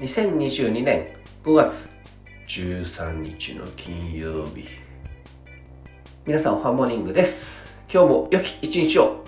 2022年5月13日の金曜日。皆さんおはモーニングです。今日も良き一日を。